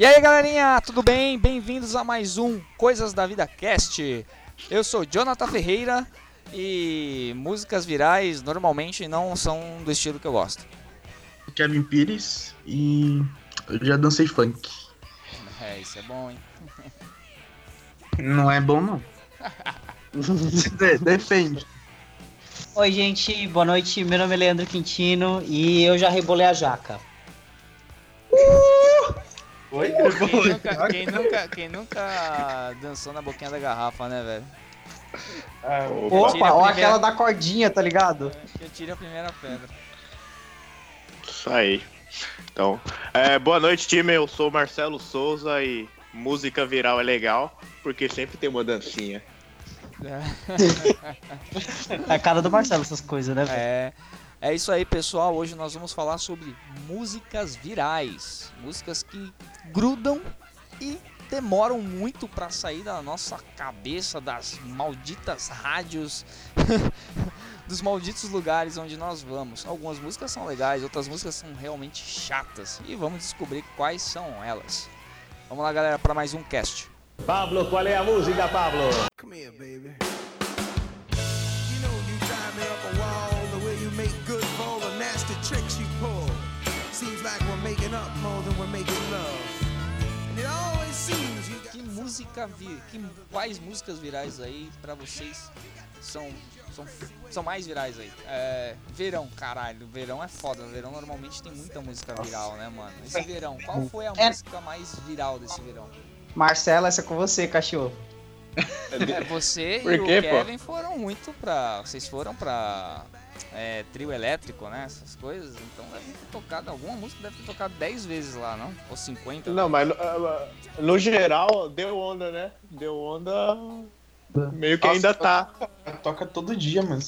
E aí galerinha, tudo bem? Bem-vindos a mais um Coisas da Vida Cast. Eu sou Jonathan Ferreira e músicas virais normalmente não são do estilo que eu gosto. Kevin Pires e eu já dancei funk. É, isso é bom, hein? Não é bom não. Depende. Oi, gente, boa noite. Meu nome é Leandro Quintino e eu já rebolei a jaca. Oi? Quem nunca, quem, nunca, quem nunca dançou na boquinha da garrafa, né, velho? Tira Opa, primeira- aquela da cordinha, tá ligado? Eu tiro a primeira pedra. Isso aí. Então, é, boa noite, time. Eu sou o Marcelo Souza e música viral é legal porque sempre tem uma dancinha. É a cara do Marcelo essas coisas, né? velho? É, é isso aí, pessoal. Hoje nós vamos falar sobre músicas virais. Músicas que grudam e demoram muito pra sair da nossa cabeça, das malditas rádios, dos malditos lugares onde nós vamos. Algumas músicas são legais, outras músicas são realmente chatas. E vamos descobrir quais são elas. Vamos lá, galera, para mais um cast. Pablo, qual é a música, Pablo? Come here, baby. Música vir, que quais músicas virais aí pra vocês são são, são mais virais aí? É, verão, caralho, verão é foda. Verão normalmente tem muita música viral, né, mano? Esse verão, qual foi a É. música mais viral desse verão? Marcelo, essa é com você, cachorro. É, você Por e quê, o pô? Kevin foram muito pra. Vocês foram pra é, trio elétrico, né? Essas coisas. Então deve ter tocado. Alguma música deve ter tocado 10 vezes lá, não? Ou 50? Não, mas ah, no geral deu onda, né? Deu onda. Meio que Nossa, ainda tá. Toca todo dia, mano.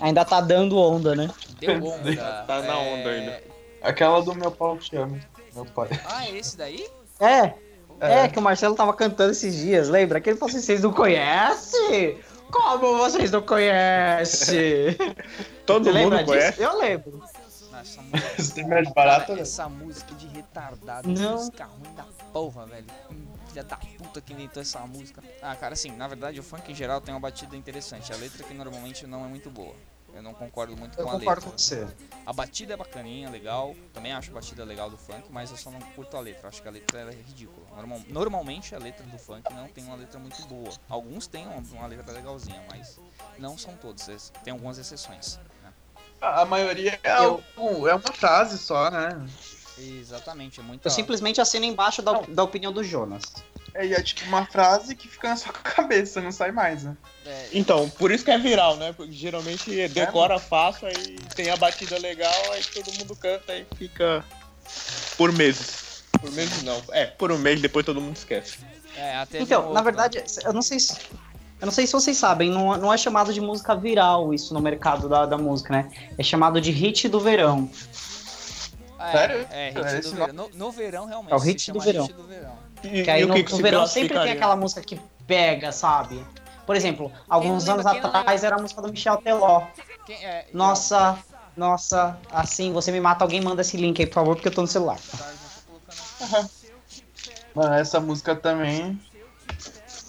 Ainda tá dando onda, né? Deu onda. Tá na onda é, ainda. Aquela do meu pau te amo. Meu pai. Ah, é esse daí? É, é, É. que o Marcelo tava cantando esses dias, lembra? Que ele falou assim, vocês não conhecem? Como vocês não conhecem? Todo Você mundo conhece. disso? Eu lembro. Nossa, essa música. Mais barato, Cara, né? essa música de retardado, Não. música ruim da porra, velho. Hum, Filha da puta que inventou essa música. Ah, cara, assim, na verdade o funk em geral tem uma batida interessante. A letra que normalmente não é muito boa. Eu não concordo muito Eu com a concordo letra. com você. A batida é bacaninha, legal. Também acho a batida legal do funk, mas eu só não curto a letra. Acho que a letra é ridícula. Normal- normalmente a letra do funk não tem uma letra muito boa. Alguns têm uma, uma letra legalzinha, mas não são todos. Tem algumas exceções. né? A a maioria é, Eu- um- é uma frase só, né? Exatamente, é muito. Eu simplesmente assino embaixo da, da opinião do Jonas. É, e é tipo uma frase que fica na sua cabeça, não sai mais, né? É, Então, por isso que é viral, né? Porque geralmente decora fácil, aí tem a batida legal, aí todo mundo canta e fica por meses. Por meses não. É, por um mês depois todo mundo esquece. é, até Então, novo, na né? verdade, eu não sei se. Eu não sei se vocês sabem, não, não é chamado de música viral isso no mercado da, da música, né? É chamado de hit do verão. É, Sério? É, hit É, do verão. No, no verão, realmente. É o se hit chama do verão. hit do verão. E, Que aí e no, que, que no verão sempre tem aquela música que pega, sabe? Por exemplo, alguns anos atrás era a música do Michel Teló. Quem, é, Nossa, nossa, assim, você me mata, alguém manda esse link aí, por favor, porque eu tô no celular. tá. Mano, essa música também.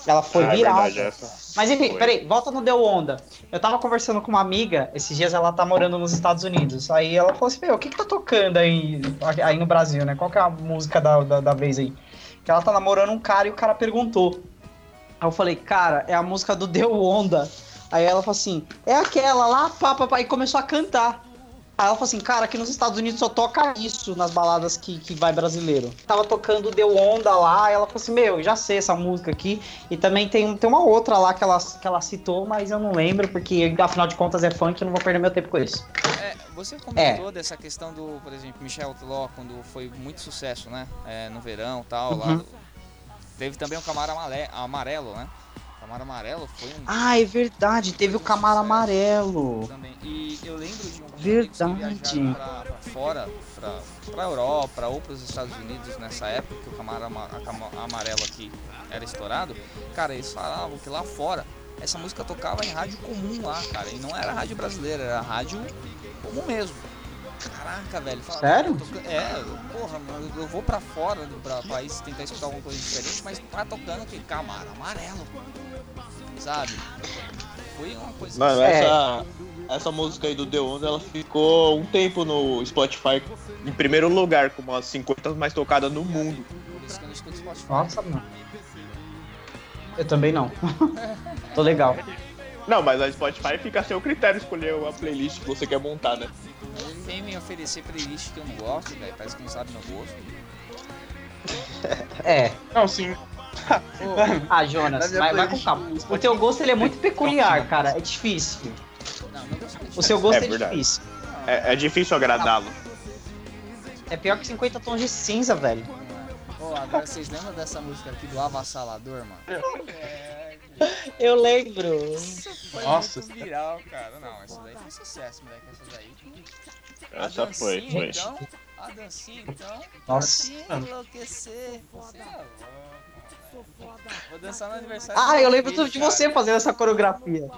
Ela foi Ah, é viral. verdade. Mas enfim, Foi. peraí, volta no Deu Onda. Eu tava conversando com uma amiga, esses dias ela tá morando nos Estados Unidos. Aí ela falou assim: Meu, o que que tá tocando aí, aí no Brasil, né? Qual que é a música da, da, da vez aí? Que ela tá namorando um cara e o cara perguntou. Aí eu falei: Cara, é a música do Deu Onda. Aí ela falou assim: É aquela lá, pá, pá, pá, e começou a cantar. Aí ela falou assim, cara, aqui nos Estados Unidos só toca isso nas baladas que, que vai brasileiro. Tava tocando Deu Onda lá, e ela falou assim, meu, já sei essa música aqui. E também tem, tem uma outra lá que ela, que ela citou, mas eu não lembro, porque afinal de contas é funk, eu não vou perder meu tempo com isso. É, você comentou dessa questão do, por exemplo, Michel Teló, quando foi muito sucesso, né? É, no verão e tal. Lá Uhum. do- Teve também o Camaro Amarelo, né? Camaro Amarelo foi um. Ah, é verdade, teve o Camaro Amarelo. Também. E eu lembro de um Verdade. pra, pra fora, pra, pra Europa ou pros Estados Unidos nessa época, que o Camaro Amarelo aqui era estourado. Cara, eles falavam que lá fora essa música tocava em rádio comum lá, cara. E não era rádio brasileira, era rádio comum mesmo. Caraca, velho. Fala, Sério? "Tô tocando-" É, eu- porra, mano, eu vou pra fora do pra país tentar escutar alguma coisa diferente, mas tá tocando que Camaro amarelo. Sabe? Foi uma coisa. Mano, É. essa, essa música aí do The Onda, ela ficou um tempo no Spotify em primeiro lugar, como as 50 mais tocadas no mundo. Que. Nossa, mano. Eu também não. Tô legal. Não, mas a Spotify fica a seu critério escolher a playlist que você quer montar, né? Ele vem me oferecer playlist que eu não gosto, velho. Parece que não sabe meu gosto. É. Não, sim. Ah, Jonas, vai, vai com calma. O teu gosto ele é muito peculiar, cara. É difícil. O seu gosto É é, difícil. É, é difícil agradá-lo. É pior que 50 tons de cinza, velho. Pô, agora vocês lembram dessa música aqui do Avassalador, mano? Eu lembro. Foi Nossa. muito viral, cara. Não, essa daí foi sucesso, moleque. Essa daí. A Essa foi, dancinha, foi. Então, a dancinha, então. Nossa. Se enlouquecer. Você é louco. Vou dançar no aniversário. Ah, eu lembro filho, de você fazendo essa coreografia.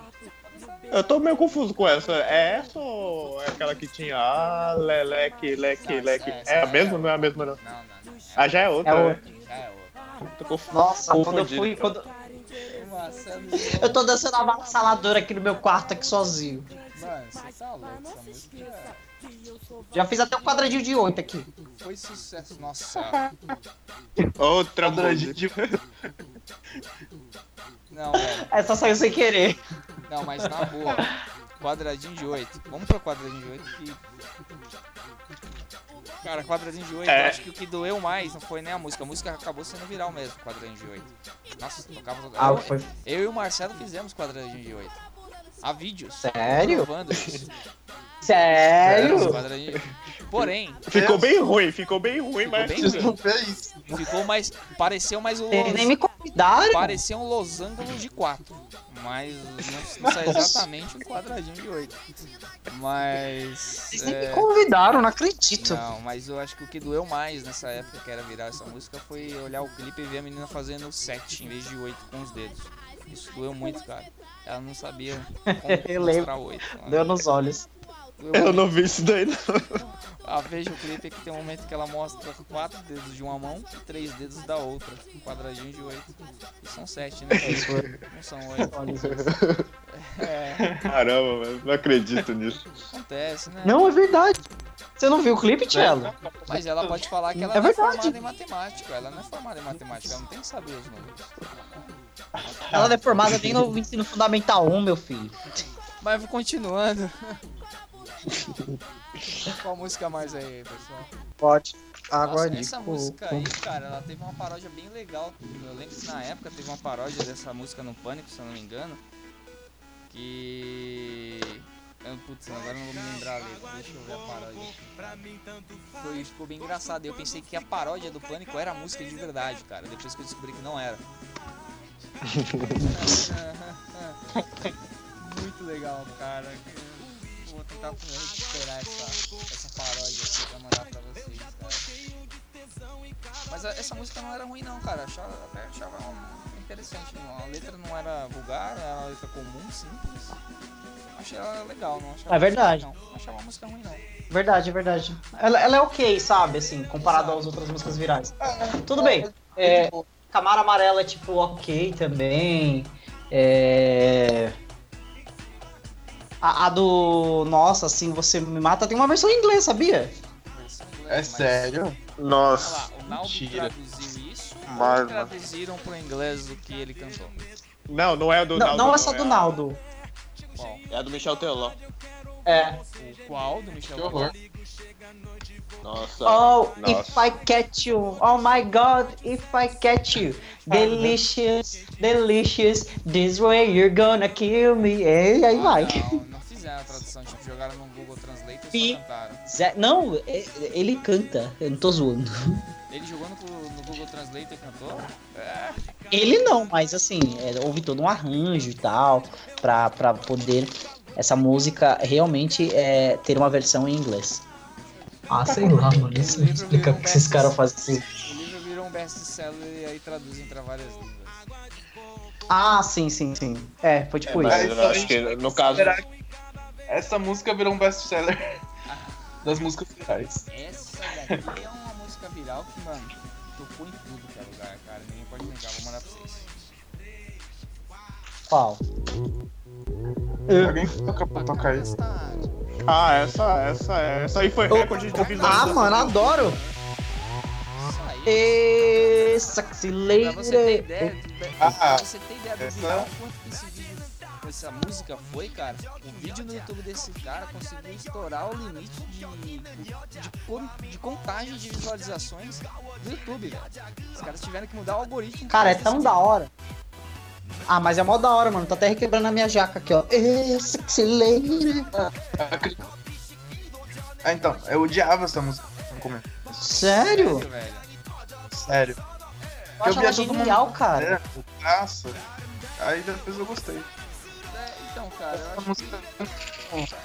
Eu tô meio confuso com essa. É essa ou é aquela que tinha ah, leleque, leque, leque? É a mesma? é- Não é a mesma, não. Não, não, não. Ah, já é outra, É né? outra. Já é outra. Tô confu- Nossa, quando eu fui. Quando... Eu tô dançando a avassaladora aqui no meu quarto aqui sozinho. Mano, você tá louco. Essa música Já fiz até um quadradinho de 8 aqui. foi sucesso. Nossa. Outra Quadradinho de- Não, velho. Essa saiu sem querer. Não, mas na boa. Quadradinho de 8. Vamos pro quadradinho de 8 que. Cara, quadradinho de 8, É. eu acho que o que doeu mais não foi nem a música. A música acabou sendo viral mesmo, quadradinho de 8. Nossa, tocava todo... Ah, eu, foi. eu e o Marcelo fizemos quadradinho de 8. Há vídeos. Sério? Sério? Porém, Ficou bem ruim, ficou bem ruim, mas. bem Vocês ruim. não fez isso. ficou mais. Pareceu mais Eles nem me convidaram. Parecia um losango de 4. Mas não, não exatamente um quadradinho de 8. Mas. Nem é, me convidaram, não acredito. Não, mas eu acho que o que doeu mais nessa época que era virar essa música foi olhar o clipe e ver a menina fazendo 7 em vez de 8 com os dedos. Isso doeu muito, cara. Ela não sabia como Eu mostrar 8. Deu nos olhos. Eu não vi isso daí, não. Ah, veja o clipe que tem um momento que ela mostra 4 dedos de uma mão e 3 dedos da outra. Um quadradinho de 8. E são 7, né? Não são 8. Olha isso. É, Caramba, velho. Não acredito nisso. acontece, né? Não, é verdade. Você não viu o clipe, Tchelo? Mas ela pode falar que ela É não é formada em matemática. Ela não é formada em matemática, ela não tem que saber os números. Ela é formada nem no ensino fundamental 1, meu filho. Mas continuando. Qual música mais aí, pessoal? Pode. Nossa, Aguarde. essa música aí, cara, ela teve uma paródia bem legal. Eu lembro que na época teve uma paródia dessa música no Pânico, se eu não me engano. Que. Eu, Putz, agora não vou me lembrar a letra. Deixa eu ver a paródia. Foi, ficou bem engraçado. Eu pensei que a paródia do Pânico era a música de verdade, cara. Depois que eu descobri que não era. Muito legal, cara. Vou tentar recuperar essa, essa paródia aqui pra mandar pra vocês, cara. Mas a- essa música não era ruim não, cara. Achava, até achava um- interessante. não. A letra não era vulgar, era uma letra comum, simples. Achei ela legal, não achava É verdade. Não, não achava a música ruim não. Verdade, verdade. Ela, ela é ok, sabe, assim, comparado Exato. às outras músicas virais. Tudo bem. É, Camara Amarela é tipo ok também. É... A, a do Nossa, assim, você me mata tem uma versão em inglês, sabia? É mas- sério? Nossa. lá, o Naldo Mentira. traduziu isso ou Mas- traduziram pro inglês o que ele cantou? Não, não é a do Não, Naldo. não é só do Naldo. É a do Michel Teló. É. O qual do Michel Que horror. Nossa. Oh, Nossa. if I catch you. Oh my god, if I catch you. Delicious, delicious. This way you're gonna kill me. E aí vai. Ah, Não, não fizeram a tradução, tipo, jogaram no Google Translate e só cantaram. Zé- Não, é- ele canta. Eu não tô zoando. Ele jogou no, no Google Translate e cantou? É, Ele não, mas assim, é, houve todo um arranjo e tal, pra, pra poder essa música realmente é, ter uma versão em inglês. Ah, sei lá, mano. Isso não explica o que esses caras fazem. o livro virou um best-seller e aí traduzem pra várias línguas. Ah, sim, sim, sim. É, foi tipo Mas isso. eu acho que no caso. Será que essa música virou um best-seller? das músicas virais. Essa daqui é uma música viral que, mano, tocou em tudo que é lugar, cara. Ninguém pode negar, vou mandar pra vocês. Qual? Alguém toca pra tocar isso? Ah, essa, essa, essa aí foi recorde de Ah, visualização. mano, adoro! Isso aí. Ê, sexy Pra você ter lady. ideia, Ah, pra você ter ideia do essa- viral, quanto que esse vídeo, essa música foi, cara, o vídeo no YouTube desse cara conseguiu estourar o limite de, de, de contagem de visualizações do YouTube, velho. Os caras tiveram que mudar o algoritmo. Cara, é tão da hora. Ah, mas é mó da hora, mano. Tô até requebrando a minha jaca aqui, ó. Ah, então, eu odiava essa música no começo. Sério? Sério. Eu acho via ela todo mundo genial, cara. É, graça. Aí depois eu gostei. É, então, cara, eu A acho música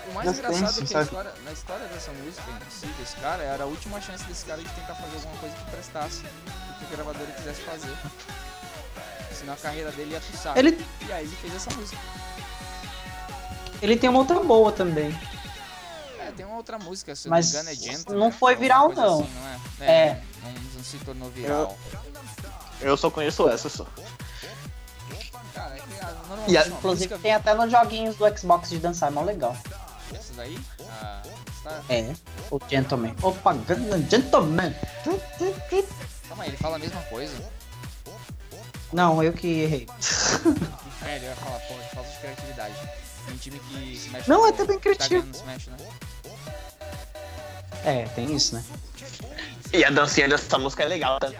O mais Já engraçado tem, é que a história, na história dessa música em si, desse cara, era a última chance desse cara de tentar fazer alguma coisa que prestasse o que a gravadora quisesse fazer. Senão a carreira dele ia pro saco. Ele, E aí ele fez essa música. ele tem uma outra boa também. É, tem uma outra música, se eu Mas não me engano, é Gentle. não foi alguma viral, não. assim, não é? É. Não, não se tornou viral. Eu só conheço essa só. Cara, é que ah, normalmente E, a- inclusive música... tem até nos joguinhos do Xbox de dançar, é mó legal. Essa daí? Ah, está... É, o Gentleman. Opa, Gentleman. Calma aí, ele fala a mesma coisa. Não, eu que errei. É, ele vai falar, pô, falta de criatividade. Tem time que se mexe Não, no- é até bem Tá criativo. Smash, né? É, tem isso, né? E a dancinha dessa música é legal, tá?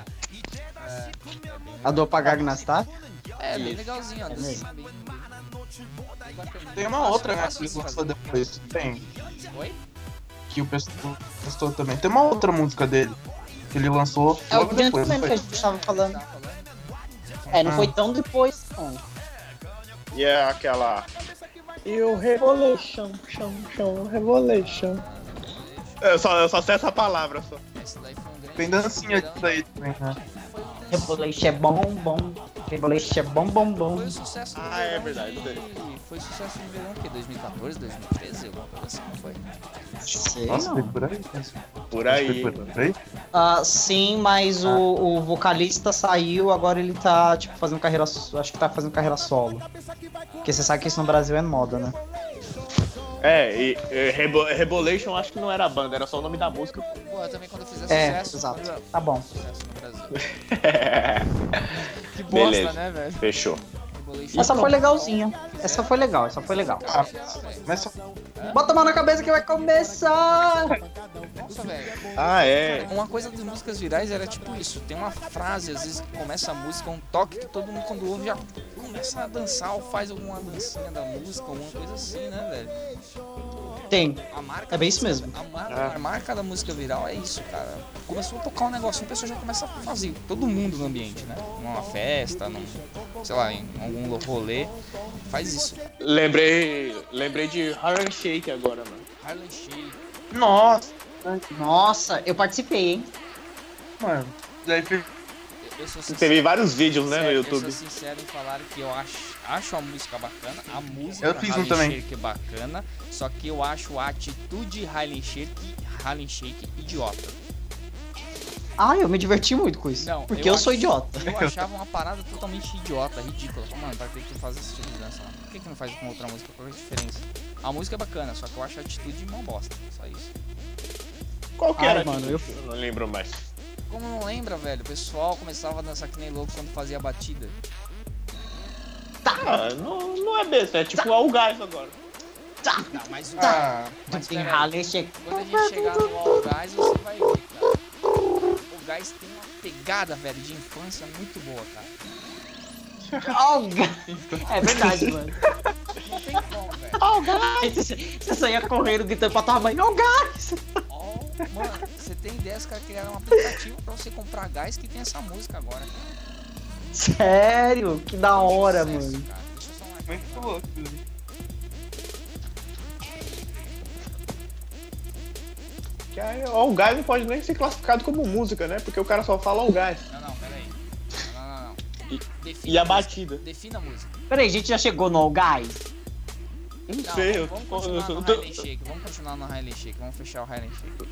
A do Apagar Gnastar? É, bem Isso. legalzinho, ó. É dancinha bem, bacaninha. Tem uma outra, né, que lançou depois. Tem. Oi? Que o pessoal também. Tem uma outra música dele. Que ele lançou É o. Gentleman que a gente tava falando. É, não Ah. foi tão depois, não. E é aquela. E o Revolution, chão, chão, Revolution. Eu só, eu só sei essa palavra só. Esse daí foi um grande Tem dancinha sucesso. daí também, né? Rebolation é bom, bom. Rebolation é bom, bom, bom. Foi o sucesso do Ah, é verdade, de- sei. Foi sucesso no verão o quê? 2014, 2013? Alguma coisa assim, não foi? Sei Nossa, não. foi por aí. Por Foi aí. por aí. Ah, sim, mas o, o vocalista saiu, agora ele tá, tipo, fazendo carreira. Acho que tá fazendo carreira solo. Porque você sabe que isso no Brasil é moda, né? É, e, e Rebo- Rebolation acho que não era a banda, era só o nome da música. Pô, eu também quando eu fizer É, sucesso. exato. quando eu- Tá bom. Sucesso no Brasil. Que bosta, Beleza. né, velho? Fechou. Rebolation. Essa foi legalzinha. Essa foi legal, essa foi legal. Ah, mas só Bota a mão na cabeça que vai começar! Nossa, velho. Ah, é. Uma coisa das músicas virais era tipo isso, tem uma frase, às vezes que começa a música, um toque que todo mundo quando ouve já começa a dançar ou faz alguma dancinha da música, alguma coisa assim, né, velho? Tem. A marca É bem isso mesmo. A marca, a marca da música viral é isso, cara. Começou a tocar um negócio, a pessoa já começa a fazer, todo mundo no ambiente, né? Numa festa, num, sei lá, em algum rolê, faz isso. Lembrei. Lembrei de Harlem Shake agora, mano. Harlem Shake. Nossa, Nossa, eu participei, hein? mano. Daí sincero, Teve vários vídeos, né, no YouTube. Eu sou sincero em falar que eu acho, acho a música bacana, a música Eu fiz um também. Shake bacana, só que eu acho a atitude Harlem Shake, Harlem Shake idiota. Ah, eu me diverti muito com isso. Não, porque eu eu, sou acho- idiota. Eu achava uma parada totalmente idiota, ridícula. Mano, pra que que tu faz esse tipo de dança lá? Por que que não faz com outra música? Qual é a diferença? A música é bacana, só que eu acho a atitude uma bosta. Só isso. Qual que Ai, era? mano, eu- não lembro mais. Como não lembra, velho? O pessoal começava a dançar que nem louco quando fazia a batida. Ah, não, não é besta, é tipo All Guys agora. Não, mas, Ah, mas Tem Shake. Quando a gente chegar no All Guys, você vai ver, cara. O Guys tem uma pegada, velho, de infância muito boa, cara. Oh, é verdade, mano. Não tem como, velho. Oh, guys! Você saía correndo gritando pra tua mãe, oh, guys! Mano, você tem ideia, os caras criaram um aplicativo pra você comprar gás que tem essa música agora, cara. Sério? Que da hora, Sucesso, mano. cara. Deixa eu só marcar. muito louco. Que aí, All Guys não pode nem ser classificado como música, né? Porque o cara só fala All Guys. Não, não, pera aí. Não, não, não. E- E a música. batida. Defina a música. Peraí, a gente já chegou no All Guys? Não Não, sei, eu vamos tô- continuar eu no tô- Highland Shake, vamos continuar no Highland Shake, vamos fechar o Highland Shake.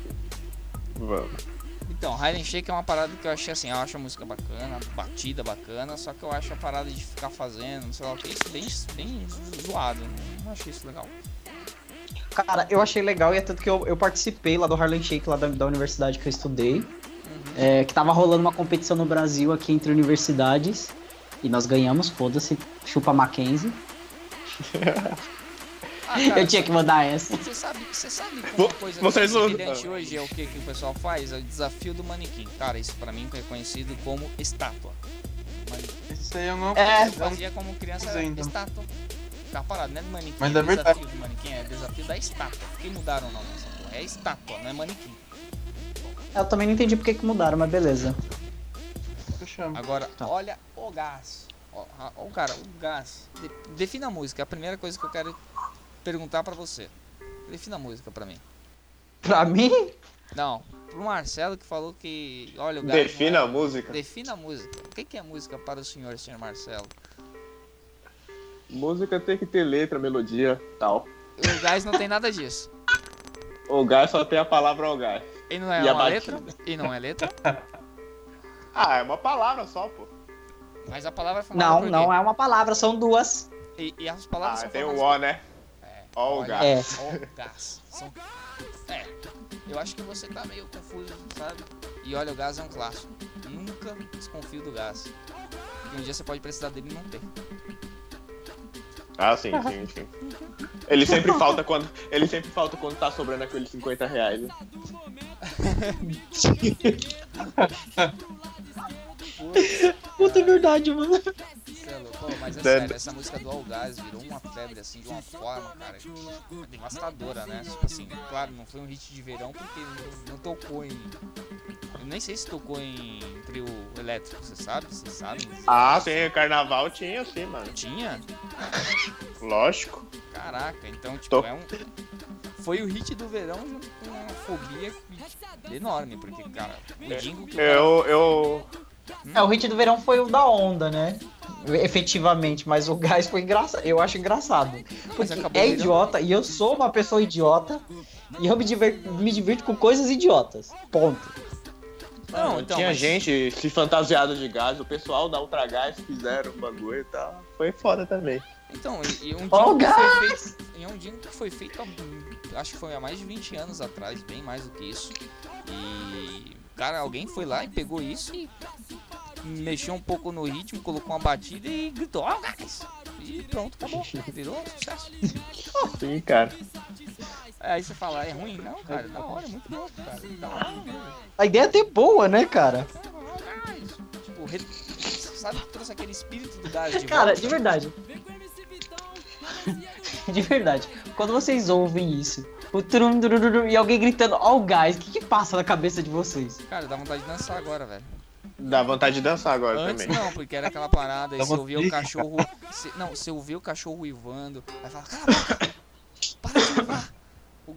Vamos. Então, Highland Shake é uma parada que eu achei assim, eu acho a música bacana, batida bacana, só que eu acho a parada de ficar fazendo, não sei lá o que, isso bem, bem zoado, não achei isso legal. Cara, eu achei legal e é tanto que eu, eu participei lá do Harlem Shake, lá da, da universidade que eu estudei. é, que tava rolando uma competição no Brasil aqui entre universidades. E nós ganhamos, foda-se, chupa Mackenzie. Ah, cara, Eu tinha que mandar essa. Você sabe, você sabe que uma coisa vocês não- hoje é o que, que o pessoal faz? É o desafio do manequim. Cara, isso pra mim é conhecido como estátua. Mas Isso aí eu não. É, eu fazia como criança era então. estátua. Ficar parado, não é do manequim, Mas é verdade. desafio do manequim, é desafio da estátua. Por que mudaram o nome dessa porra? É estátua, não é manequim. Eu também não entendi porque que mudaram, mas beleza. Eu chamo. Agora, Tá. olha o gás. Ó, a- ó, cara, o gás. De- defina a música, é a primeira coisa que eu quero perguntar pra você. Defina a música pra mim. Pra mim, Não, pro Marcelo que falou que. Olha, o gás. não Defina é- a música. Defina a música. O que que é música para o senhor, senhor Marcelo? Música tem que ter letra, melodia tal. O gás não tem nada disso. O gás só tem a palavra o gás. E não é E uma letra? E não é letra? Ah, é uma palavra só, pô. Mas a palavra é formada não, por quê? não é uma palavra, são duas. E, e as palavras Ah, são tem o formadas O, né? Ó o olha, gás. É. ó o gás. São... É, eu acho que você tá meio confuso, sabe? E olha, o gás é um clássico. Nunca desconfio do gás. E um dia você pode precisar dele e não ter. Ah, sim, sim, sim. Ele sempre falta quando. Ele sempre falta quando tá sobrando aqueles 50 reais. né? Puta, é verdade, mano. É louco. Pô, mas é sério, essa música do All Gás virou uma febre assim de uma forma, cara, devastadora, né? Tipo assim, claro, não foi um hit de verão porque não, tocou em. Eu nem sei se tocou em trio elétrico, você sabe? Você sabe? Ah, sim, carnaval tinha sim, mano. Tinha? Lógico. Caraca, então, tipo, Tô- é um. Foi o hit do verão junto com uma fobia enorme, porque, cara, o Dingo que o cara- Eu. eu... É, o hit do verão foi o da onda, né? Efetivamente, mas o gás foi engraçado. Eu acho engraçado. Porque acabou é virando- idiota e eu sou uma pessoa idiota. E eu me divirto, me divirto com coisas idiotas. Ponto. Não, então, tinha mas- gente se fantasiado de gás, o pessoal da Ultragás fizeram o bagulho e tal. Foi foda também. Então, e, e um Ó, Dingo que gás! foi feito. E é um Dingo que foi feito há, acho que foi há mais de 20 anos atrás, bem mais do que isso. E. Cara, alguém foi lá e pegou isso e mexeu um pouco no ritmo, colocou uma batida e gritou, ó, gás! E pronto, acabou. Virou um sucesso. Sim, cara. Aí você fala, é ruim? Não, cara, da hora, é muito bom, cara. Da hora. A ideia é até boa, né, cara? Tipo, re... sabe que trouxe aquele espírito do gás de Cara, volta? de verdade. De verdade. Quando vocês ouvem isso, o trum, turururu, e alguém gritando, ó o gás, o que que passa na cabeça de vocês? Cara, dá vontade de dançar agora, velho. Dá vontade de dançar agora Antes também. não, porque era aquela parada, Dá você ouvia o cachorro. você- não, você ouvia o cachorro uivando, aí fala, cala! Para de uivar! O,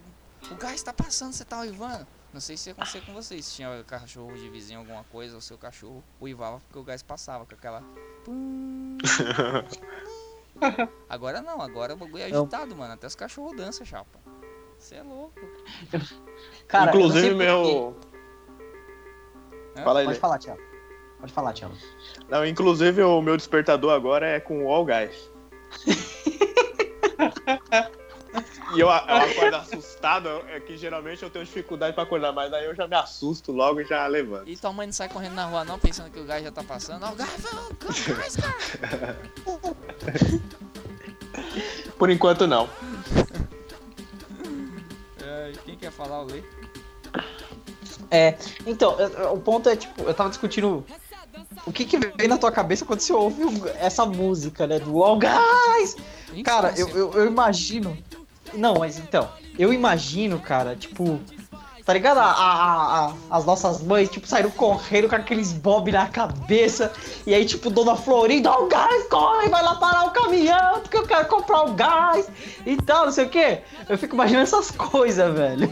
o gás tá passando, você tá uivando. Não sei se acontecia com vocês, se tinha cachorro de vizinho, alguma coisa, o seu cachorro uivava porque o gás passava com aquela. Agora não, agora o bagulho é agitado, mano. Até os cachorros dançam, chapa. Você é louco. Cara, Inclusive, meu. Hã? Fala aí, Pode falar, Thiago. Pode falar, Thiago. Não, inclusive o meu despertador agora é com o All Gás. e eu, eu acordo assustado, é que geralmente eu tenho dificuldade pra acordar, mas aí eu já me assusto logo e já levanto. E tua mãe não sai correndo na rua não, pensando que o gás já tá passando. Ó, o gás, o gás, cara. Por enquanto não. É, quem quer falar o Lê? É, então, o ponto é, tipo, eu tava discutindo o que que vem na tua cabeça quando você ouve essa música, né, do All Guys. Cara, eu, eu, eu imagino... Não, mas então, eu imagino, cara, tipo... Tá ligado? A, a- a- as nossas mães, tipo, saíram correndo com aqueles bob na cabeça. E aí, tipo, Dona Florinda, ó o gás, corre, vai lá parar o caminhão, porque eu quero comprar o gás e tal, não sei o quê. Eu fico imaginando essas coisas, velho.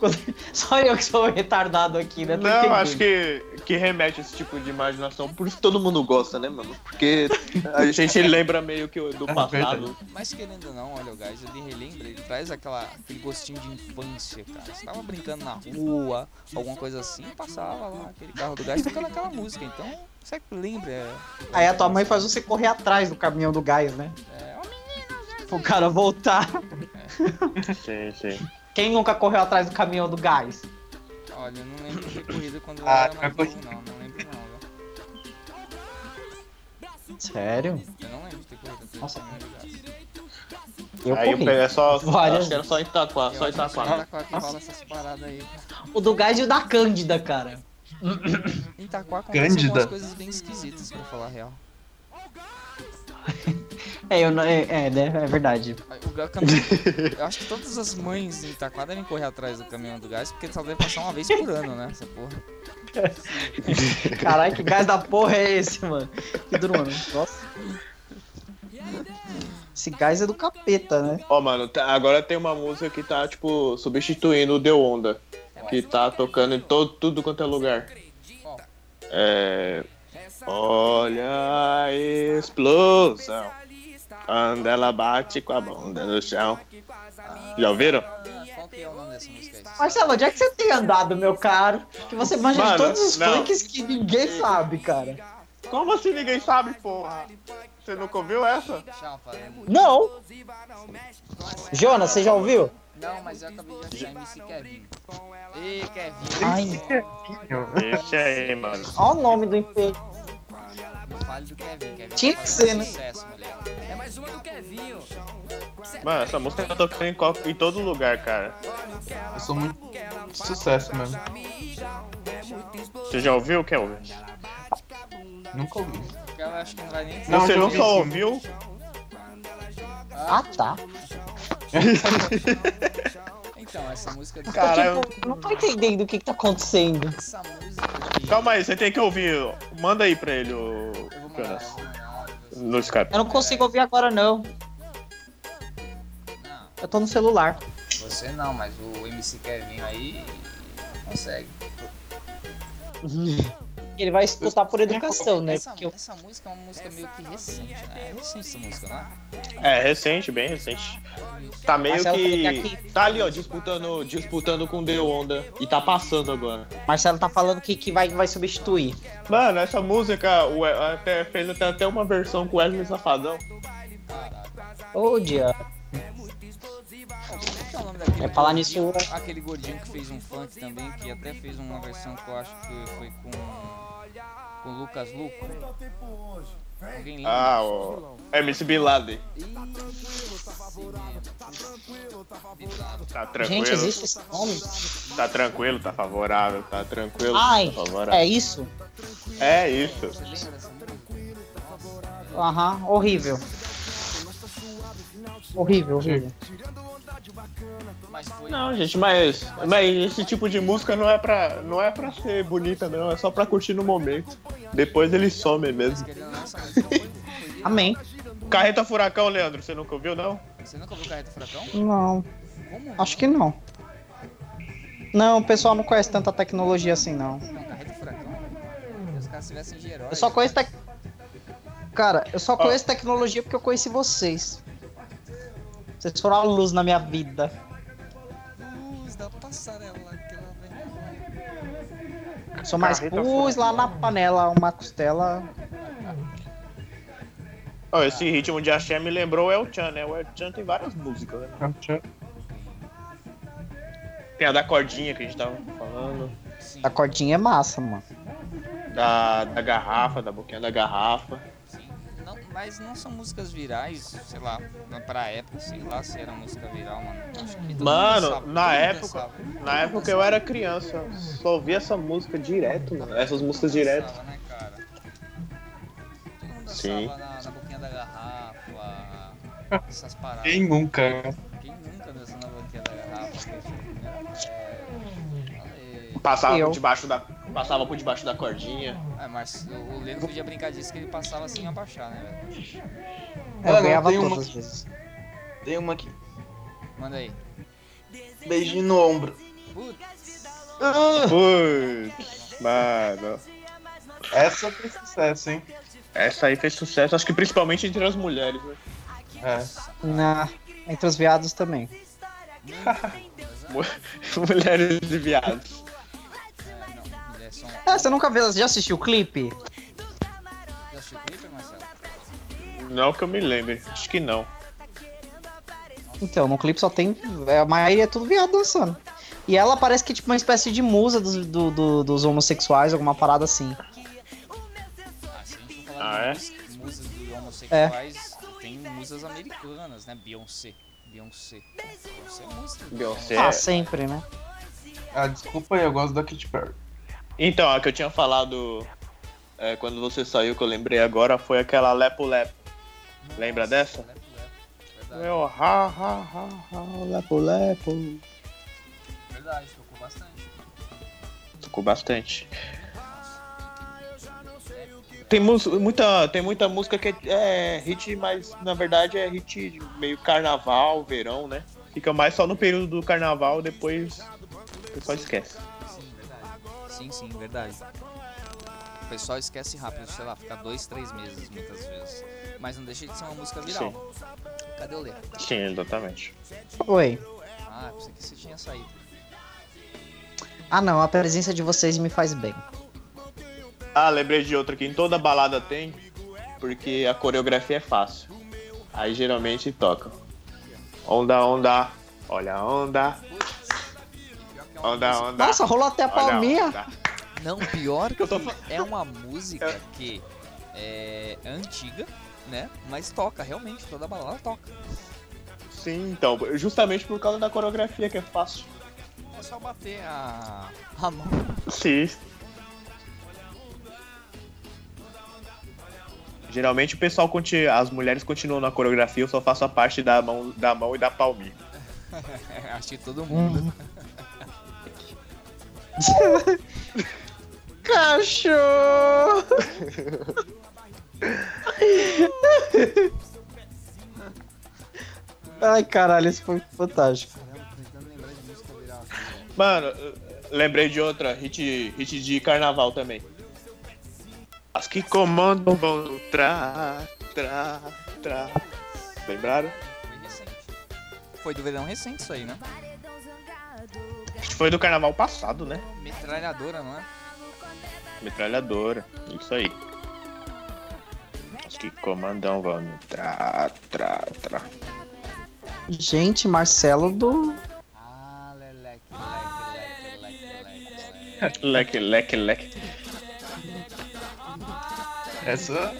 Só eu que sou retardado aqui, né? Tô Não, entendendo. acho que, que remete a esse tipo de imaginação. Por isso todo mundo gosta, né, mano? Porque a gente lembra meio que do É passado. Mas querendo ou não, olha o gás, ele relembra, ele traz aquela, aquele gostinho de infância, cara. Você tava brincando na rua, alguma coisa assim, passava lá aquele carro do gás tocando aquela música, então você lembra. É, Aí a tua mãe faz você correr atrás do caminhão do gás, né? é, O cara voltar. Sim, sim. Quem nunca correu atrás do caminhão do gás? olha, eu não lembro de ter corrida quando eu Ah, era mais novo, não, não lembro não, viu? Sério? Eu não lembro de ter corrido atrás do Nossa. caminhão do gás. Eu Aí corri. é só. Várias Acho que era só Itaquá, só Eu Itaquá. O do gás e o da Cândida, cara. Itaquá acontecem Cândida. algumas coisas bem esquisitas, pra falar a real. É, eu não, é, é, né? É verdade. O caminhão- Eu acho que todas as mães em Itaquá devem correr atrás do caminhão do gás, porque só deve passar uma vez por ano, né? Essa porra. Caralho, que gás da porra é esse, mano? Que duro, mano. Nossa. Esse gás é do capeta, né? Ó, mano, tá- agora tem uma música que tá, tipo, substituindo o The Onda. Que tá tocando em todo, tudo quanto é lugar. É. Olha a explosão. Quando ela bate com a bunda no chão. Já ouviram? Marcelo, onde é que você tem andado, meu caro? Que você manja de Mano, todos os não. funks que ninguém sabe, cara. Como assim ninguém sabe, porra? Você nunca ouviu essa? Não! Jonas, você já ouviu? Não, mas eu acabei de achar MC Kevin. Ê, Kevin. Ai, Deixa aí, mano. olha o nome do emprego. Não fale do Kevin. Kevin Tinha que ser, né? sucesso, mulher. Mano, essa música tá tocando em, em todo lugar, cara. Eu sou muito sucesso mesmo. Você já ouviu, Kelvin? Nunca ouvi. Porque ela acho que não vai nem Não, Você não só ouviu? Ah, tá. Então, essa música do Caralho. Tipo, eu não tô entendendo o que, que tá acontecendo. Essa música de... Calma aí, você tem que ouvir. Manda aí pra ele, o Eu vou mandar, Jonas. eu vou mandar. No Skype. Eu não consigo ouvir agora, não. Não, Eu tô no celular. você não, mas o MC Kevin aí consegue. Ele vai escutar por educação, né? Essa, Porque eu... essa música é uma música meio que recente, né? É recente essa música, né? É, recente, bem recente. Tá meio Marcelo que. Tá ali, ó, disputando, disputando com The Onda. E tá passando agora. Marcelo tá falando que, que vai, vai substituir. Mano, essa música o, até, fez até, até uma versão com Wesley Safadão. Ô, dia. Como que é o nome daquele É falar nisso- Aquele gordinho que fez um funk também, que até fez uma versão que eu acho que foi com. Com o Lucas Luco. Alguém lembra? Ah, o MC Bin Laden. Tá tranquilo. Gente, existe esse nome? Tá tranquilo, tá favorável, tá tranquilo. Ai, tá favorável. é isso? É isso. Aham, horrível. Horrível, horrível. Mas foi. Não, gente, mas, mas esse tipo de música não é pra, não é pra ser bonita, não. É só pra curtir no momento. Depois ele some mesmo. Amém. Carreta Furacão, Leandro, você nunca ouviu, não? Você nunca ouviu Carreta Furacão? Não, Como? acho que não. Não, o pessoal não conhece tanta tecnologia assim, não. Não, Carreta Furacão? Se os caras tivessem de herói. Eu só conheço tec... Cara, eu só conheço tecnologia porque eu conheci vocês. Vocês foram a luz na minha vida. Da passarela que ela vem. Sou mais Carreta pus lá na panela uma costela. Ó, esse ritmo de axé me lembrou o El Chan, né? O El Chan tem várias músicas, né? Tem a da cordinha que a gente tava falando. Sim, A cordinha é massa, mano. Da, da garrafa, da boquinha da garrafa. Mas não são músicas virais, sei lá, na- pra época, sei lá se era música viral, mano. Acho que todo Mano, sabe, na época, dançava. na época eu era criança, só ouvia essa música direto, mano. Essas músicas direto. Né, cara? Todo mundo dançava Sim. na, na boquinha da garrafa, essas paradas. Quem nunca? né? Quem nunca dançou na boquinha da garrafa? Falei. Passava Eu. debaixo da. Passava por debaixo da cordinha. Ah, mas o Leno podia brincar disso que ele passava sem abaixar, né, velho? Eu Mano, ganhava tem uma- todas as vezes. Tem uma aqui. Manda aí. Beijinho no ombro. Putz, Putz, mano. Essa foi sucesso, hein? Essa aí fez sucesso, acho que principalmente entre as mulheres, né? É. Na, entre os viados também. Mu- Mulheres e viados. É. Ah, você nunca viu, já assistiu o clipe? Já assistiu o clipe, Marcelo? Não que eu me lembre, acho que não. Então, no clipe só tem. é, A maioria é tudo viado dançando. E ela parece que é tipo uma espécie de musa dos, do- do- dos homossexuais, alguma parada assim. Ah, se a gente for falar Ah, de é? mus- musas de homossexuais, tem musas americanas, né? Beyoncé. Beyoncé. Beyoncé é música. Beyoncé. Ah, sempre, né? Ah, desculpa aí, eu gosto da Katy Perry. Então, a que eu tinha falado é, quando você saiu, que eu lembrei agora, foi aquela Lepo Lepo. Lembra dessa? Lepo, lepo. Verdade, Meu, ha, ha, ha, ha, Lepo Lepo. verdade, tocou bastante. Tocou bastante. Tem, muita, tem muita música que é, é hit, mas na verdade é hit meio carnaval, verão, né? Fica mais só no período do carnaval, depois o pessoal esquece. Sim. Sim, sim, verdade. O pessoal esquece rápido, sei lá, fica dois, três meses muitas vezes. Mas não deixa de ser uma música viral. Cadê o Lê? Sim, exatamente. Oi. Ah, pensei que você tinha saído. Ah, não, a presença de vocês me faz bem. Ah, lembrei de outra que em toda balada tem, porque a coreografia é fácil. Aí geralmente toca. Onda, onda, olha a onda, onda, onda. Nossa, rolou até a palminha. onda. Não, pior que Eu tô é uma música que é antiga, né? Mas toca, realmente, toda balada toca. Sim, então, justamente por causa da coreografia que é fácil. É só bater a, a mão. Sim. Geralmente o pessoal continua, as mulheres continuam na coreografia, eu só faço a parte da mão, da mão e da palminha. Acho que todo mundo. Cachorro! Ai, caralho, isso foi fantástico. Mano, lembrei de outra, hit, hit de carnaval também. As que comandam vão tra, tra, tra. Lembraram? Foi recente. Foi do verão recente isso aí, né? Acho foi do carnaval passado, né? Metralhadora, não é? Metralhadora, isso aí. As que comandam vão tra, tra, tra. Gente, Marcelo do. Ah, leleque, leque, leque, leque, leque, leque. Leque, leque, leque. Essa.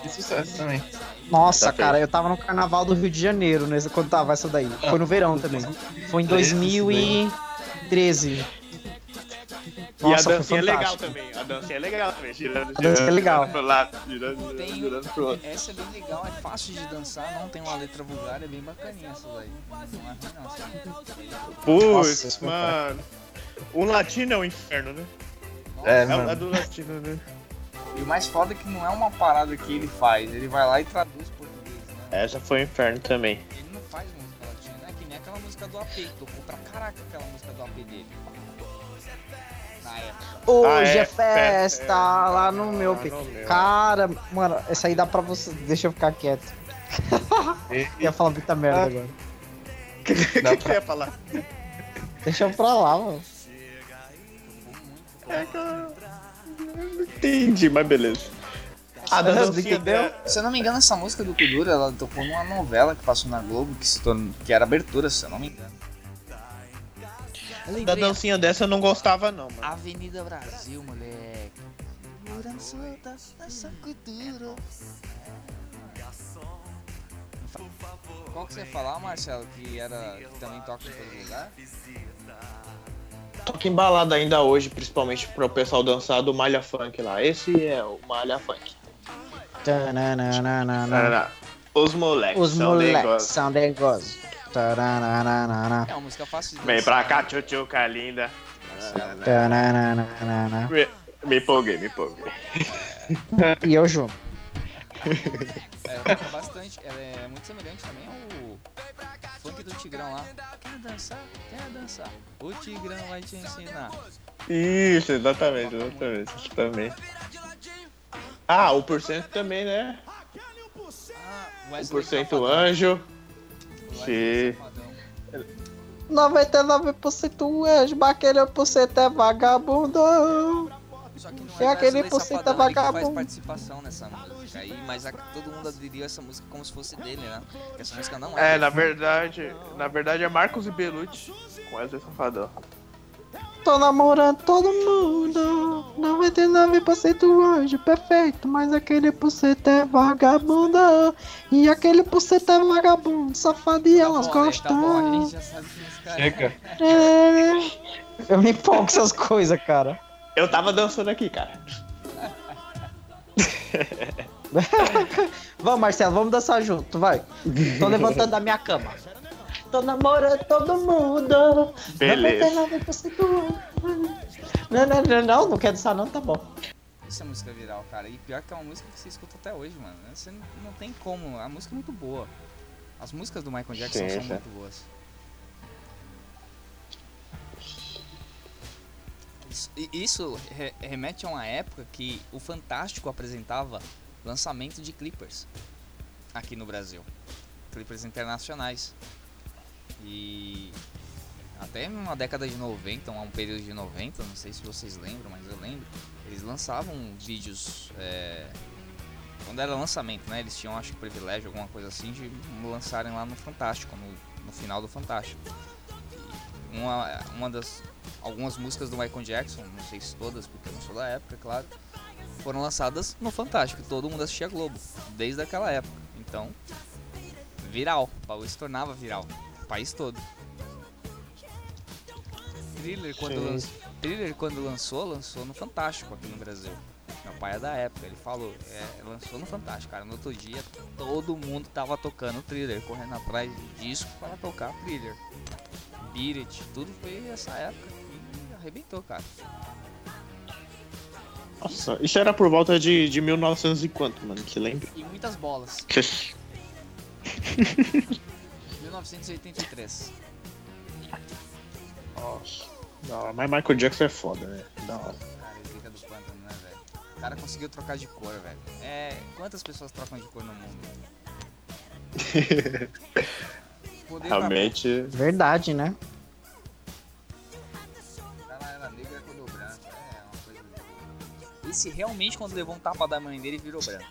Que sucesso também. Nossa, Tá feio. cara, eu tava no carnaval do Rio de Janeiro, né? Quando tava essa daí. Foi no verão também. Foi em 2013. e a Nossa, foi dancinha é legal também. A dancinha é legal também. Girando, A dancinha é legal. Girando pro lado, girando, girando, Tem- girando pro outro. Essa é bem legal, é fácil de dançar, não tem uma letra vulgar, é bem bacaninha essa daí. Não é não. Putz, Nossa, mano. Um latino é um inferno, né? É, É, mano. é do latino, né? E o mais foda é que não é uma parada que ele faz, ele vai lá e traduz português, né? Essa foi um inferno também. Ele aquela música do AP, tocou pra caraca aquela música do AP dele. Hoje Ah, é, é, festa é, lá no meu. lá no meu. Cara, mano, essa aí dá pra você. Deixa eu ficar quieto. Ia falar muita merda Ah. agora. O que, que você ia falar? Deixa eu pra lá, mano. Muito. Não entendi, mas beleza. A Você dancinha entendeu? dela. Se eu não me engano, essa música do Kudura, ela tocou numa novela que passou na Globo, que, se tornou, que era abertura, se eu não me engano. Da dancinha dessa eu não gostava, não, mano. Avenida Brasil, moleque. Qual que você ia falar, Marcelo, que era que também toca em todo lugar? Toca embalada ainda hoje, principalmente pro pessoal dançar do Malha Funk lá. Esse é o Malha Funk. Os moleques Os são moleques são negócio. Tananana. É uma música fácil de. Vem pra cá, tchutchuca linda. Me, me empolguei, me empolguei. E eu junto. É, bastante. Ela é muito semelhante também ao funk do Tigrão lá. Quer dançar? Quer dançar? O Tigrão vai te ensinar. Isso, exatamente, exatamente. Exatamente. Ah, o porcento também, né? Ah, O porcento anjo. Safadão. 99% anjo, mas aquele por cento é vagabundo. Só que não É é aquele Wesley por cento Safadão, ele que faz vagabundo. participação nessa música aí, mas a- todo mundo aderiu essa música como se fosse dele, né? Porque essa música não é. É, na verdade, na verdade é Marcos e Belucci com Wesley Safadão. Tô namorando todo mundo. 99% anjo, perfeito. Mas aquele por cento é vagabundo. E aquele por cento é vagabundo, safado e Tá elas bom, né? gostam. Tá bom, a gente já sabe que é. Chega. É. Eu me empolgo com essas coisas, cara. Eu tava dançando aqui, cara. Vamos, Marcelo, vamos dançar junto, vai. Tô levantando da minha cama. Tô namorando todo mundo. Beleza. 99% anjo. Não, não, não, não, não quer dançar não, tá bom. Isso é música viral, cara. E pior que é uma música que você escuta até hoje, mano. Você não, não tem como. A música é muito boa. As músicas do Michael Jackson Sim, são muito boas. Isso, isso re- remete a uma época que o Fantástico apresentava lançamento de clippers aqui no Brasil. Clippers internacionais. E até uma década de 90, um período de 90, não sei se vocês lembram, mas eu lembro. Eles lançavam vídeos é, quando era lançamento, né? Eles tinham acho que privilégio, alguma coisa assim, de lançarem lá no Fantástico, no, no final do Fantástico. Uma, uma das algumas músicas do Michael Jackson, não sei se todas, porque eu não sou da época, é claro, foram lançadas no Fantástico. Todo mundo assistia Globo desde aquela época. Então, viral, o bagulho se tornava viral, país todo. Thriller quando, Thriller quando lançou, lançou no Fantástico aqui no Brasil. Meu pai é da época, ele falou, é, lançou no Fantástico, cara. No outro dia todo mundo tava tocando Thriller, correndo atrás de disco para tocar Thriller. Beat It, tudo foi essa época e arrebentou, cara. Nossa, isso era por volta de, de 1900 e quanto, mano? Você lembra? E muitas bolas. 1983. Nossa. Não, mas Michael Jackson é foda, né? Da hora. Cara, Zica do Pântano, né, velho? O cara conseguiu trocar de cor, velho. É. Quantas pessoas trocam de cor no mundo? Poder da Realmente. Verdade, né? Negra e. É. Esse realmente, quando levou um tapa da mãe dele, virou branco.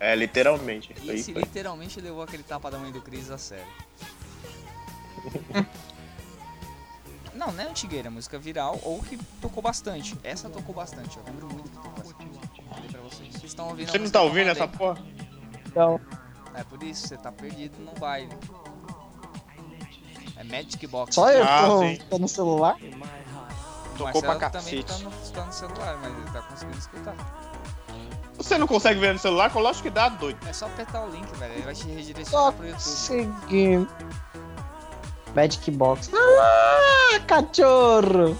É, literalmente. E esse foi. literalmente levou aquele tapa da mãe do Chris a sério. Não, não é antigueira, é música viral ou que tocou bastante. Essa tocou bastante, eu lembro muito que tocou bastante. Falei pra vocês. Vocês estão ouvindo Você não tá ouvindo essa porra? Então, É por isso, você tá perdido no baile. É Magic Box. só eu Ah, tô, sim. tô no celular. O Tocou pra Marcelo também cacete. tá no, tá no celular, mas ele tá conseguindo escutar. Você não consegue ver no celular? Lógico que dá doido. É só apertar o link, velho. Ele vai te redirecionar pro YouTube. Seguindo. Magic Box. Ah, cachorro!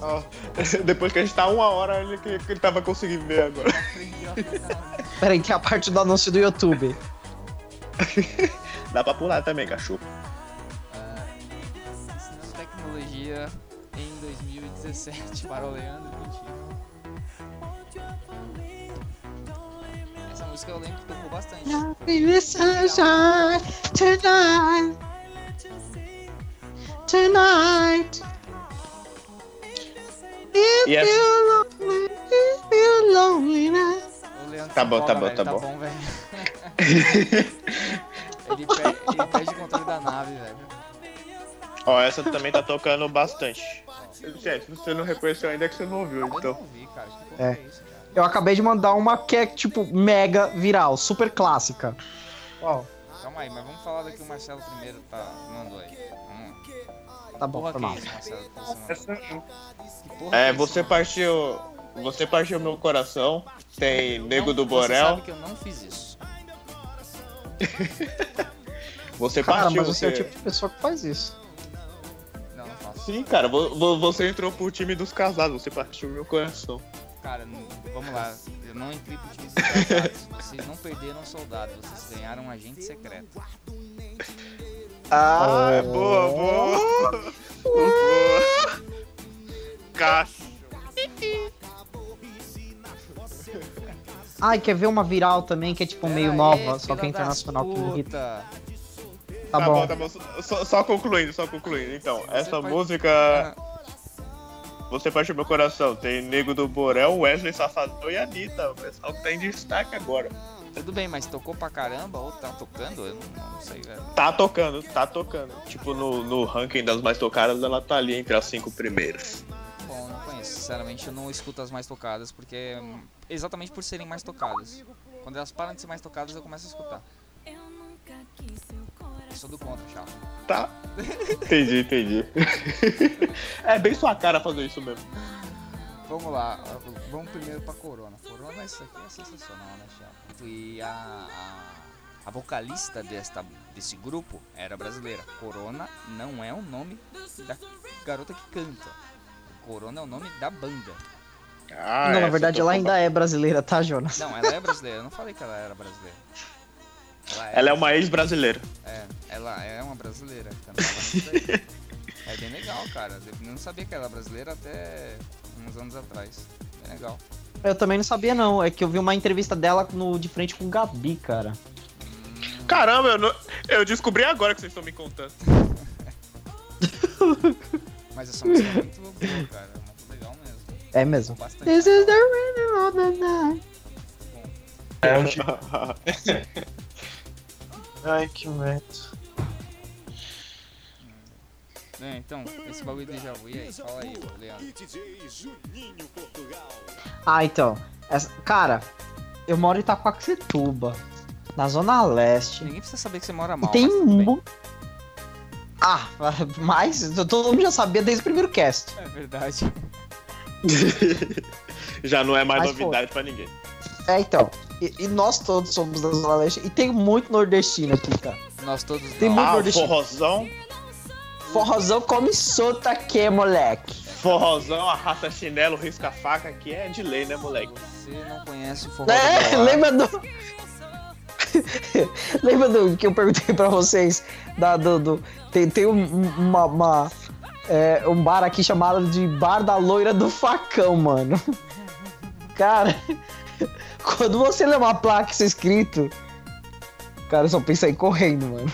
Ó, Depois que a gente tá uma hora, ele, que, que ele tava conseguindo ver agora. Peraí, tem a parte do anúncio do YouTube. Dá pra pular também, cachorro. Ah, Ensinando tecnologia em 2017 para o Leandro Coutinho. Música eu lembro que tocou bastante. sunshine tonight. Tonight. If E essa- you're lonely, if you're lonely now. Leandro Tá se bom, tá bom, velho, tá bom. velho. ele, perde, ele perde o controle da nave, velho. Ó, essa também tá tocando bastante. Gente, se você não reconheceu ainda é que você não ouviu, Eu então. não ouvi, cara. Que porra É. é, isso? Eu acabei de mandar uma que é, tipo, mega viral, super clássica. Ó, Calma aí, mas vamos falar daqui o Marcelo primeiro tá, mandou aí. Tá bom, Porra foi que mal. é isso, Marcelo? que você mandou? Essa- É, isso, você partiu. Você partiu meu coração. Tem Nego Não, do Você Borel. sabe que eu não fiz isso. Você Cara, partiu. mas você é o você- tipo de pessoa que faz isso. Não, não faço. Sim, cara, vo- vo- você entrou pro time dos casados, você partiu meu coração. Cara, não- vamos lá. Eu Irmão em triplo time. Vocês não perderam um soldado, vocês ganharam um agente secreto. Ah, boa, boa. boa. Cássio. Ai, quer ver uma viral também que é tipo meio nova, só que é internacional que me irrita. puta. Tá, bom. tá bom. Só, só concluindo, só concluindo. Então, essa pode- música. Você parte o meu coração. Tem Nego do Borel, Wesley Safadão e Anitta. O pessoal que tá em destaque agora. Tudo bem, mas tocou pra caramba ou tá tocando? Eu não, não sei, velho. Tá tocando, tá tocando. Tipo, no, no ranking das mais tocadas, ela tá ali entre as cinco primeiras. Bom, não conheço. Sinceramente, eu não escuto as mais tocadas, porque. Exatamente por serem mais tocadas. Quando elas param de ser mais tocadas, eu começo a escutar. Eu sou do contra, chato. Tá. Entendi, entendi. é bem sua cara fazer isso mesmo. Vamos lá, vamos primeiro pra Corona. Corona, isso aqui é sensacional, né, Chato? E a, a, a vocalista desta, desse grupo era brasileira. Corona não é o nome da garota que canta. Corona é o nome da banda. Ah, não, na verdade ela ainda é brasileira, tá, Jonas? Não, ela é brasileira. Eu não falei que ela era brasileira. Ela é, Ela é uma ex-brasileira. É, ela é uma brasileira. É bem legal, cara. Eu não sabia que ela era brasileira até uns anos atrás. Bem legal. Eu também não sabia, não. É que eu vi uma entrevista dela no, de frente com o Gabi, cara. Caramba, eu, não- eu descobri agora que vocês estão me contando. Mas essa música é muito boa, cara. É muito legal mesmo. É mesmo. Bastante. This is the rhythm of the night. É tipo. Ai, que merda. É, então, esse bagulho de déjà vu, e aí? Fala aí, Leandro. Ah, então. Essa- cara, eu moro em Itacoaxetuba, na Zona Leste. Ninguém precisa saber que você mora E mal, tem tudo bem. um. Ah, mas todo mundo já sabia desde o primeiro cast. É verdade. Já não é mais Mas, novidade pra ninguém. É, então. E, e nós todos somos da Zona Leste. E tem muito nordestino aqui, cara. Nós todos Tem não. muito Ah, nordestino. forrozão. Forrozão come solta aqui, moleque. Forrozão, arrasta chinelo, risca faca, que é de lei, né, moleque? Você não conhece o forró do É, lembra do. lembra do que eu perguntei pra vocês? Da, do, do- tem tem um, um- uma, uma, é, um bar aqui chamado de Bar da Loira do Facão, mano. Cara, quando você lê uma placa isso escrito, cara, eu só pensa em correndo, mano.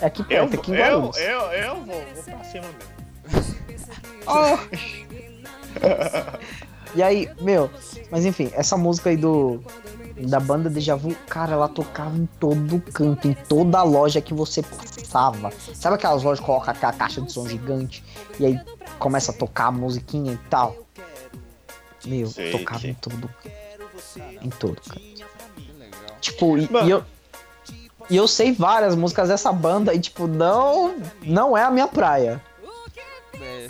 É aqui Eu, perto, aqui em eu, eu, eu vou, vou pra cima mesmo. Oh. e aí, meu, mas enfim, essa música aí do da banda Deja Vu, cara, ela tocava em todo canto, em toda loja que você passava. Sabe aquelas lojas que colocam aquela caixa de som gigante e aí começa a tocar a musiquinha e tal? Meu, Sei, tocava sei. em todo em todo canto. Que. Tipo, e, e eu e eu sei várias músicas dessa banda e tipo, não não é a minha praia, É,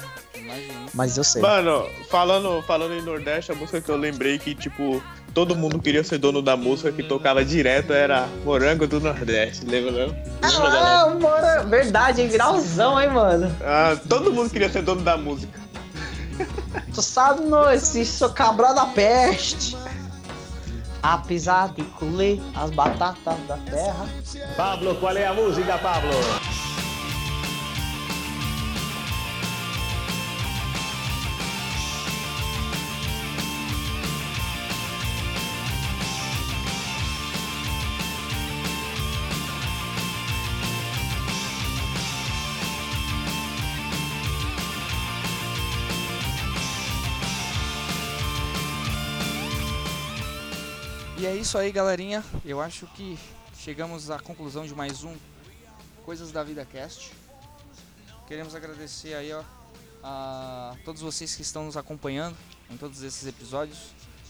mas eu sei. Mano, falando, falando em Nordeste, a música que eu lembrei que, tipo, todo mundo queria ser dono da música que tocava direto era Morango do Nordeste, lembra não? Ah, mano, verdade, hein? Viralzão, hein, mano? Ah, todo mundo queria ser dono da música. Tu sabe, não, esse seu cabra da peste. Apesar de colher as batatas da terra. Pablo, qual é a música, Pablo? E é isso aí, galerinha. Eu acho que chegamos à conclusão de mais um Coisas da Vida Cast. Queremos agradecer aí, ó, a todos vocês que estão nos acompanhando em todos esses episódios,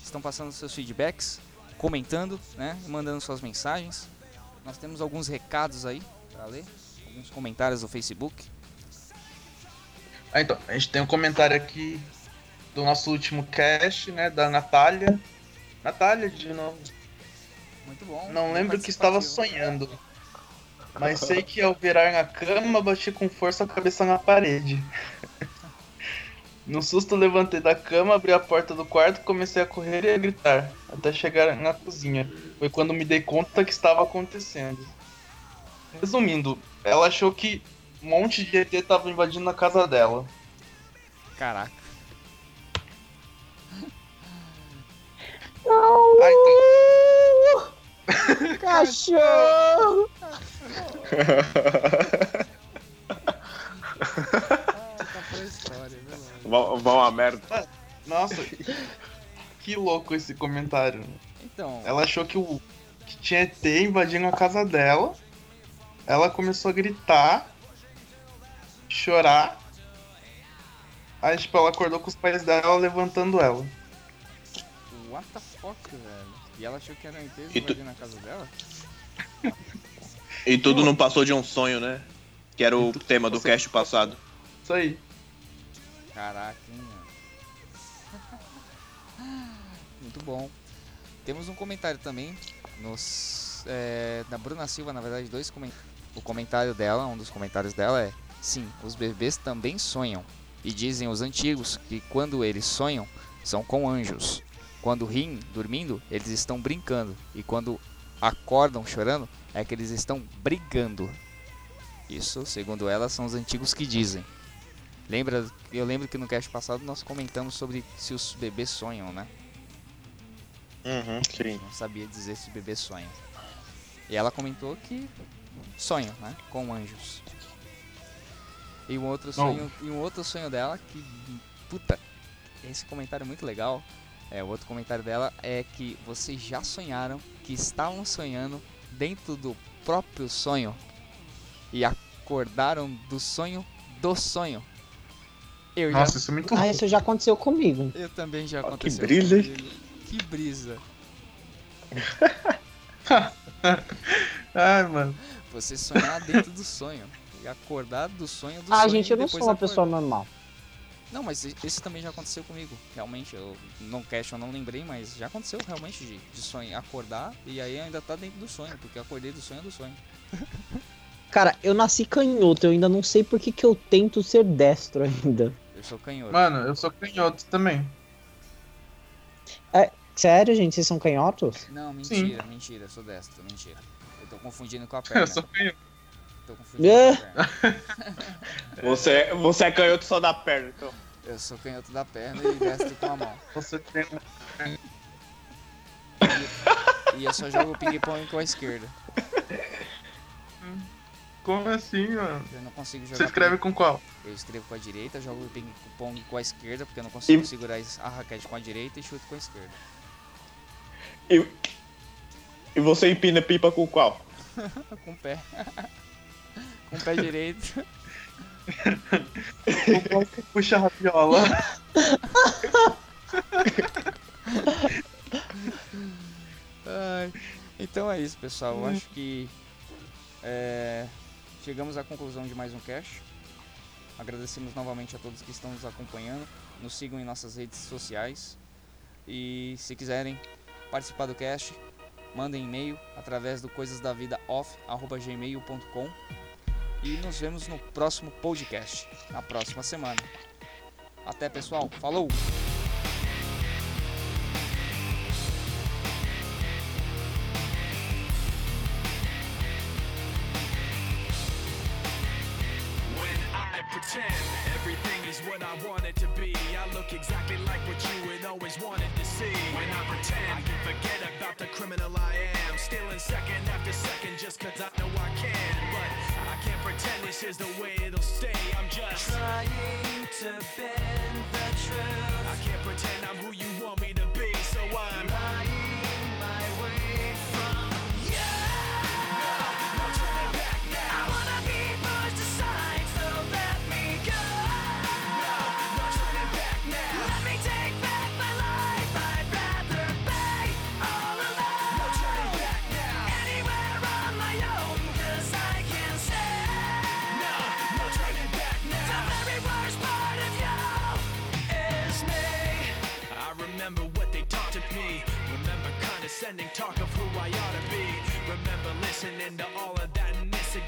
estão passando seus feedbacks, comentando, né, mandando suas mensagens. Nós temos alguns recados aí para ler, alguns comentários do Facebook. Ah, então, a gente tem um comentário aqui do nosso último cast, né? Da Natália. Natália, de novo. Muito bom. Não lembro que estava sonhando. Mas sei que ao virar na cama, bati com força a cabeça na parede. No susto, levantei da cama, abri a porta do quarto, comecei a correr e a gritar, até chegar na cozinha. Foi quando me dei conta que estava acontecendo. Resumindo, ela achou que um monte de ET tava invadindo a casa dela. Caraca. Ah, então. Cachorro! Ah, tá pra história? Vão vão a merda. Nossa, que louco esse comentário. Então, Ela achou que, o, que tinha ET invadindo a casa dela. Ela começou a gritar, chorar. Aí, tipo, ela acordou com os pais dela levantando ela. What the fuck, velho? E ela achou que era um ET E tu- na casa dela? E tudo não passou de um sonho, né? Que era o tema do cast passado. Isso aí. Caraca, hein, mano. Muito bom. Temos um comentário também nos, é, da Bruna Silva, na verdade, dois comentários. O comentário dela, um dos comentários dela é: Sim, os bebês também sonham. E dizem os antigos que quando eles sonham, são com anjos. Quando riem, dormindo, eles estão brincando. E quando acordam chorando, é que eles estão brigando. Isso, segundo ela, são os antigos que dizem. Lembra, eu lembro que no cast passado nós comentamos sobre se os bebês sonham, né? Uhum, sim. Não sabia dizer se bebês sonham. E ela comentou que sonham, né? Com anjos. E um outro sonho, e um outro sonho dela que puta, esse comentário é muito legal. É, o outro comentário dela é que vocês já sonharam que estavam sonhando dentro do próprio sonho e acordaram do sonho do sonho. Eu já Nossa, isso é muito Ah, isso já aconteceu comigo. Eu também já que aconteceu. brisa, hein? comigo. Que brisa. Ai, mano. Você sonhar dentro do sonho. E acordar do sonho do Ah, sonho. gente, e eu não sou uma acordar. pessoa normal. Não, mas esse também já aconteceu comigo. Realmente, eu não cash, eu não lembrei, mas já aconteceu realmente de, de sonhar, acordar e aí ainda tá dentro do sonho, porque eu acordei do sonho do sonho. Cara, eu nasci canhoto, eu ainda não sei por que, que eu tento ser destro ainda. Eu sou canhoto. Mano, eu sou canhoto também. Sério, gente, vocês são canhotos? Não, mentira, mentira, eu sou destro, mentira. Eu tô confundindo com a Eu perna. sou canhoto. Tô confundindo perna. Você, você é canhoto só da perna, então. Eu sou canhoto da perna e destro com a mão. Você tem. E eu só jogo ping-pong com a esquerda. Como assim, mano? Eu não consigo jogar. Você escreve com qual? Eu escrevo com a direita, jogo ping-pong com a esquerda, porque eu não consigo E- segurar a raquete com a direita e chuto com a esquerda. E, e você empina pipa com qual? Com o pé. Com o pé direito. Puxa a viola. Então é isso, pessoal. Eu acho que é, chegamos à conclusão de mais um cast. Agradecemos novamente a todos que estão nos acompanhando. Nos sigam em nossas redes sociais. E se quiserem participar do cast, mandem e-mail através do coisasdavidaoff.gmail.com E nos vemos no próximo podcast, na próxima semana. Até pessoal, falou! Exactly like what you had always wanted to see. When I pretend I can forget can't pretend this is the way it'll stay. I'm just trying to bend the truth. I can't pretend I'm who you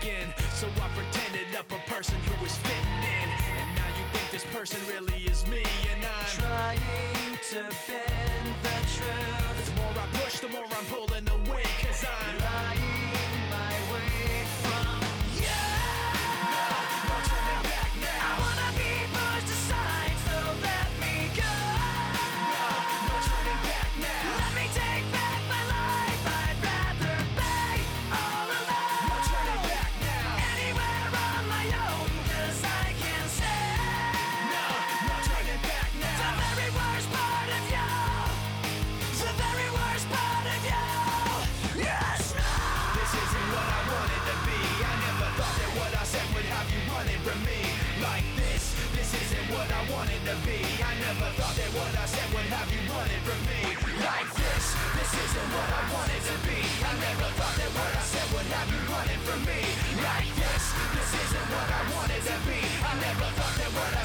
again. So I pretended up a person who was fitting in. And now you think this person really is me, and I'm trying to bend the truth. isn't what I wanted to be. I never thought that what I said would have you running from me Like this, this isn't what I wanted to be I never thought that what I